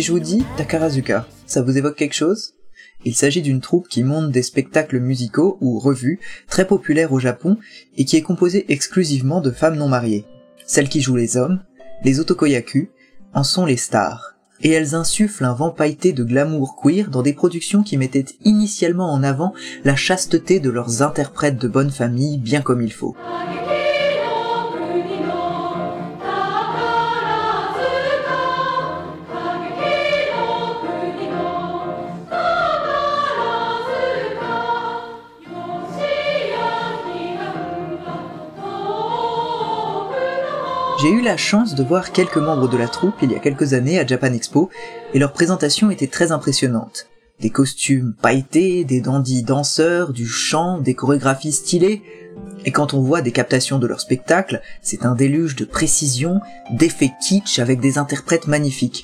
Si je vous dis Takarazuka, ça vous évoque quelque chose? Il s'agit d'une troupe qui monte des spectacles musicaux ou revues très populaires au Japon et qui est composée exclusivement de femmes non mariées. Celles qui jouent les hommes, les otokoyaku, en sont les stars. Et elles insufflent un vent pailleté de glamour queer dans des productions qui mettaient initialement en avant la chasteté de leurs interprètes de bonne famille bien comme il faut. J'ai eu la chance de voir quelques membres de la troupe il y a quelques années à Japan Expo, et leur présentation était très impressionnante. Des costumes pailletés, des dandys danseurs, du chant, des chorégraphies stylées, et quand on voit des captations de leur spectacle, c'est un déluge de précision, d'effets kitsch avec des interprètes magnifiques.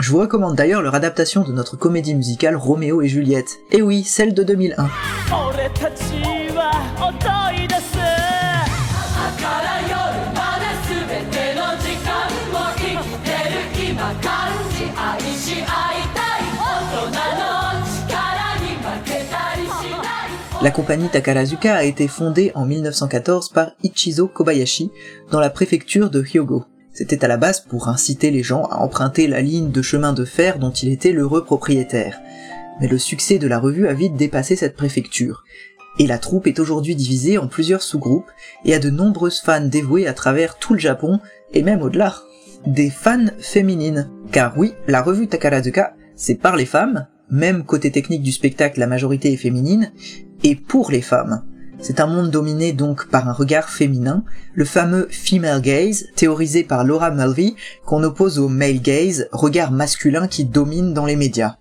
Je vous recommande d'ailleurs leur adaptation de notre comédie musicale Roméo et Juliette. Et oui, celle de 2001. La compagnie Takarazuka a été fondée en 1914 par Ichizo Kobayashi dans la préfecture de Hyogo. C'était à la base pour inciter les gens à emprunter la ligne de chemin de fer dont il était l'heureux propriétaire. Mais le succès de la revue a vite dépassé cette préfecture, et la troupe est aujourd'hui divisée en plusieurs sous-groupes et a de nombreuses fans dévouées à travers tout le Japon et même au-delà. Des fans féminines. Car oui, la revue Takarazuka, c'est par les femmes, même côté technique du spectacle la majorité est féminine, et pour les femmes. C'est un monde dominé donc par un regard féminin, le fameux female gaze, théorisé par Laura Mulvey, qu'on oppose au male gaze, regard masculin qui domine dans les médias.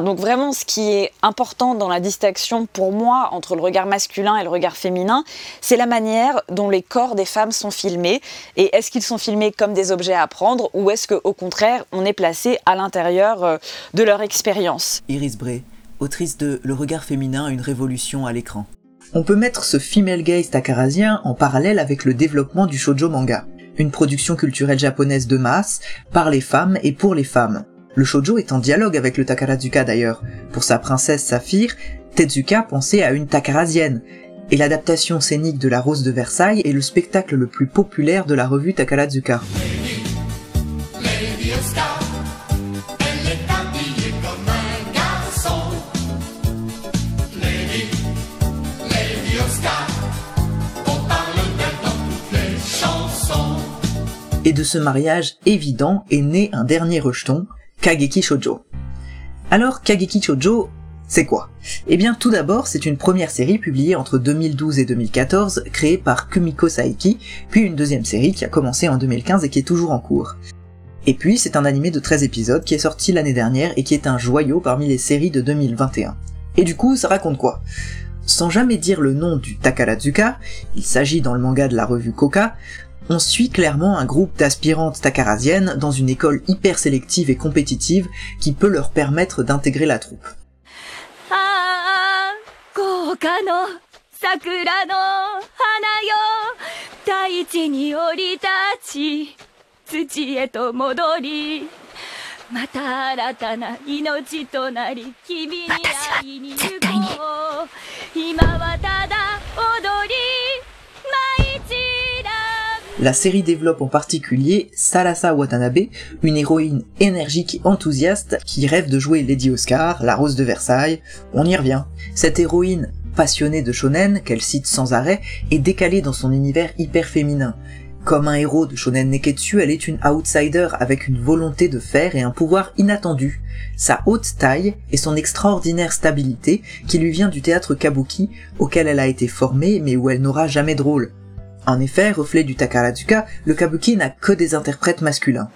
Donc vraiment, ce qui est important dans la distinction pour moi entre le regard masculin et le regard féminin, c'est la manière dont les corps des femmes sont filmés. Et est-ce qu'ils sont filmés comme des objets à apprendre ou est-ce qu'au contraire, on est placé à l'intérieur euh, de leur expérience? Iris Bray, autrice de Le regard féminin, une révolution à l'écran. On peut mettre ce female gaze takarasien en parallèle avec le développement du shoujo manga, une production culturelle japonaise de masse, par les femmes et pour les femmes. Le shoujo est en dialogue avec le Takarazuka d'ailleurs. Pour sa princesse Saphir, Tezuka pensait à une takarasienne, et l'adaptation scénique de La Rose de Versailles est le spectacle le plus populaire de la revue Takarazuka. Et de ce mariage évident est né un dernier rejeton, Kageki Shoujo. Alors, Kageki Shoujo, c'est quoi? Eh bien, tout d'abord, c'est une première série publiée entre 2012 et 2014, créée par Kumiko Saiki, puis une deuxième série qui a commencé en 2015 et qui est toujours en cours. Et puis, c'est un animé de 13 épisodes qui est sorti l'année dernière et qui est un joyau parmi les séries de 2021. Et du coup, ça raconte quoi? Sans jamais dire le nom du Takarazuka, il s'agit dans le manga de la revue Koka, on suit clairement un groupe d'aspirantes takarasiennes dans une école hyper sélective et compétitive qui peut leur permettre d'intégrer la troupe. La série développe en particulier Salasa Watanabe, une héroïne énergique et enthousiaste qui rêve de jouer Lady Oscar, la rose de Versailles. On y revient. Cette héroïne passionnée de shonen, qu'elle cite sans arrêt, est décalée dans son univers hyper féminin. Comme un héros de shonen neketsu, elle est une outsider avec une volonté de faire et un pouvoir inattendu. Sa haute taille et son extraordinaire stabilité qui lui vient du théâtre kabuki auquel elle a été formée mais où elle n'aura jamais de rôle. En effet, reflet du Takarazuka, le kabuki n'a que des interprètes masculins.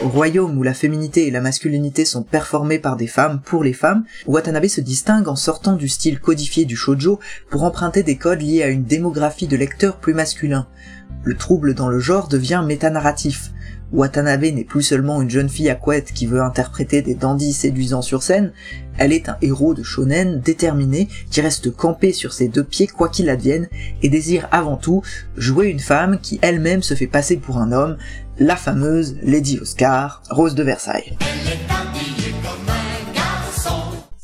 Au royaume où la féminité et la masculinité sont performées par des femmes pour les femmes, Watanabe se distingue en sortant du style codifié du shoujo pour emprunter des codes liés à une démographie de lecteurs plus masculins. Le trouble dans le genre devient métanarratif. Watanabe n'est plus seulement une jeune fille à couette qui veut interpréter des dandys séduisants sur scène, elle est un héros de shonen déterminé qui reste campé sur ses deux pieds quoi qu'il advienne et désire avant tout jouer une femme qui elle-même se fait passer pour un homme, la fameuse Lady Oscar, Rose de Versailles.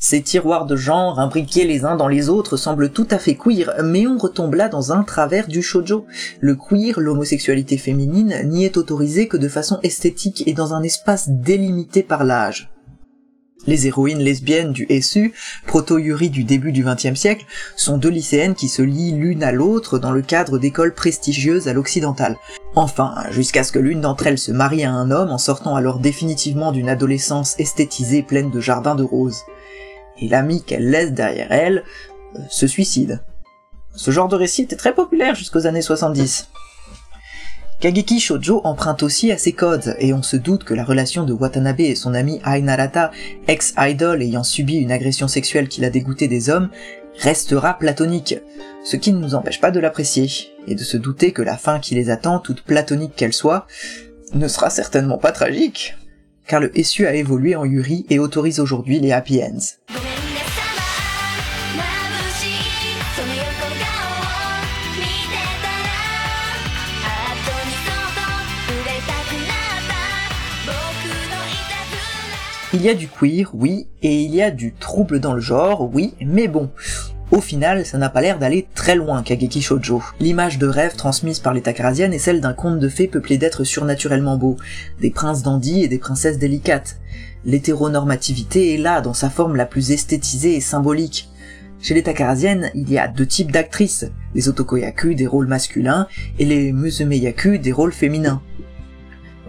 Ces tiroirs de genre, imbriqués les uns dans les autres, semblent tout à fait queer, mais on retombe là dans un travers du shoujo. Le queer, l'homosexualité féminine, n'y est autorisée que de façon esthétique et dans un espace délimité par l'âge. Les héroïnes lesbiennes du SU, proto-yuri du début du XXe siècle, sont deux lycéennes qui se lient l'une à l'autre dans le cadre d'écoles prestigieuses à l'occidental. Enfin, jusqu'à ce que l'une d'entre elles se marie à un homme en sortant alors définitivement d'une adolescence esthétisée pleine de jardins de roses et l'ami qu'elle laisse derrière elle euh, se suicide. Ce genre de récit était très populaire jusqu'aux années 70. Kageki Shoujo emprunte aussi à ses codes, et on se doute que la relation de Watanabe et son ami Ainarata, ex-idol ayant subi une agression sexuelle qui l'a dégoûté des hommes, restera platonique, ce qui ne nous empêche pas de l'apprécier, et de se douter que la fin qui les attend, toute platonique qu'elle soit, ne sera certainement pas tragique, car le SU a évolué en Yuri et autorise aujourd'hui les happy ends. Il y a du queer, oui, et il y a du trouble dans le genre, oui, mais bon. Au final, ça n'a pas l'air d'aller très loin, Kageki Shoujo. L'image de rêve transmise par les Takarasiennes est celle d'un conte de fées peuplé d'êtres surnaturellement beaux, des princes dandys et des princesses délicates. L'hétéronormativité est là, dans sa forme la plus esthétisée et symbolique. Chez les Takarasiennes, il y a deux types d'actrices, les Otokoyaku des rôles masculins et les Musumeyaku des rôles féminins.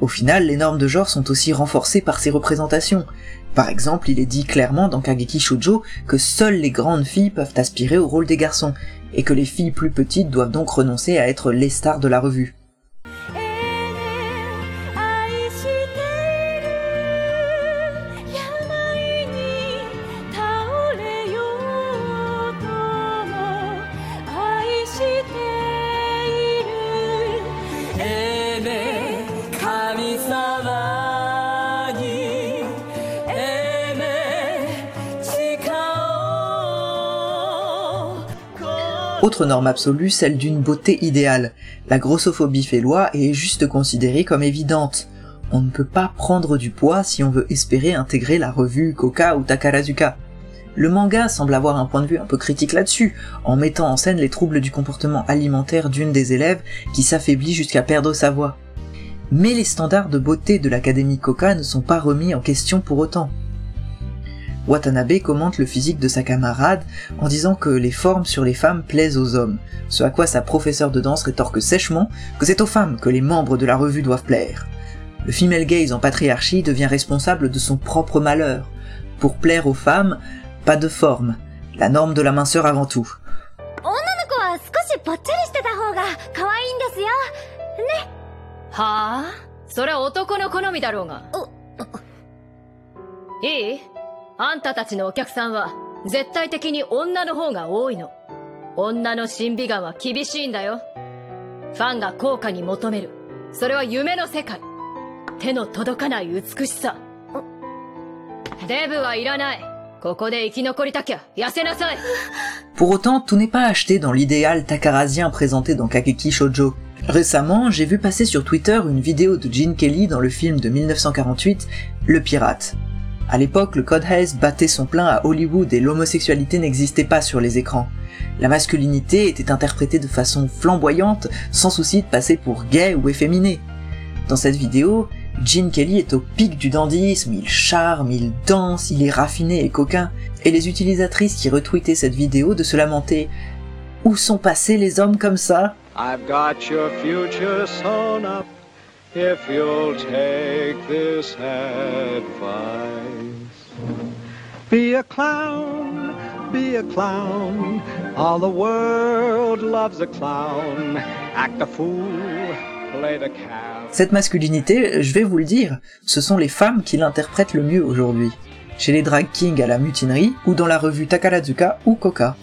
Au final, les normes de genre sont aussi renforcées par ces représentations. Par exemple, il est dit clairement dans Kageki Shoujo que seules les grandes filles peuvent aspirer au rôle des garçons, et que les filles plus petites doivent donc renoncer à être les stars de la revue. Autre norme absolue, celle d'une beauté idéale. La grossophobie fait loi et est juste considérée comme évidente. On ne peut pas prendre du poids si on veut espérer intégrer la revue Koka ou Takarazuka. Le manga semble avoir un point de vue un peu critique là-dessus, en mettant en scène les troubles du comportement alimentaire d'une des élèves qui s'affaiblit jusqu'à perdre sa voix. Mais les standards de beauté de l'Académie Koka ne sont pas remis en question pour autant. Watanabe commente le physique de sa camarade en disant que les formes sur les femmes plaisent aux hommes, ce à quoi sa professeure de danse rétorque sèchement que c'est aux femmes que les membres de la revue doivent plaire. Le female gaze en patriarchie devient responsable de son propre malheur. Pour plaire aux femmes, pas de forme, la norme de la minceur avant tout. あんたたちのお客さんは絶対的に女の方が多いの。女の審美眼は厳しいんだよ。ファンが効果に求める。それは夢の世界。手の届かない美しさ。デブはいらない。ここで生き残りたきゃ痩せなさい Pour autant, tout n'est pas acheté dans l'idéal takarazien présenté dans Kakeki Shoujo. Récemment, j'ai vu passer sur Twitter une vidéo de Gene Kelly dans le film de 1948, Le Pirate. À l'époque, le Code Hayes battait son plein à Hollywood et l'homosexualité n'existait pas sur les écrans. La masculinité était interprétée de façon flamboyante, sans souci de passer pour gay ou efféminé. Dans cette vidéo, Gene Kelly est au pic du dandyisme, il charme, il danse, il est raffiné et coquin, et les utilisatrices qui retweetaient cette vidéo de se lamenter. Où sont passés les hommes comme ça? If you'll take this advice. Be a clown, be a clown. All the world loves a clown. Act a fool, play the cow. Cette masculinité, je vais vous le dire, ce sont les femmes qui l'interprètent le mieux aujourd'hui. Chez les drag kings à la mutinerie, ou dans la revue Takarazuka ou Coca.